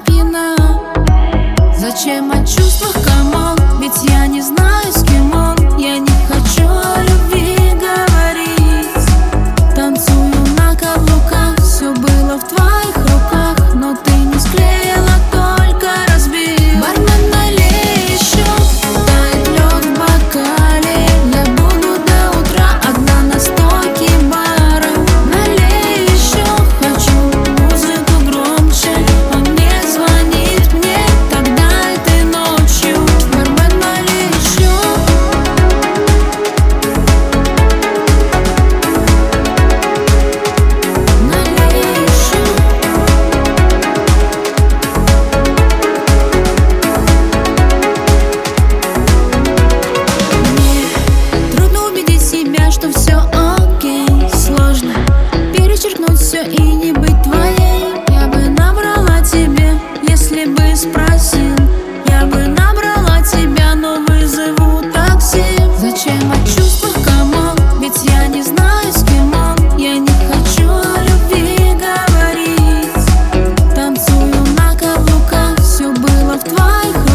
пьяна. Зачем о чувствах команд, ведь я не знаю. mine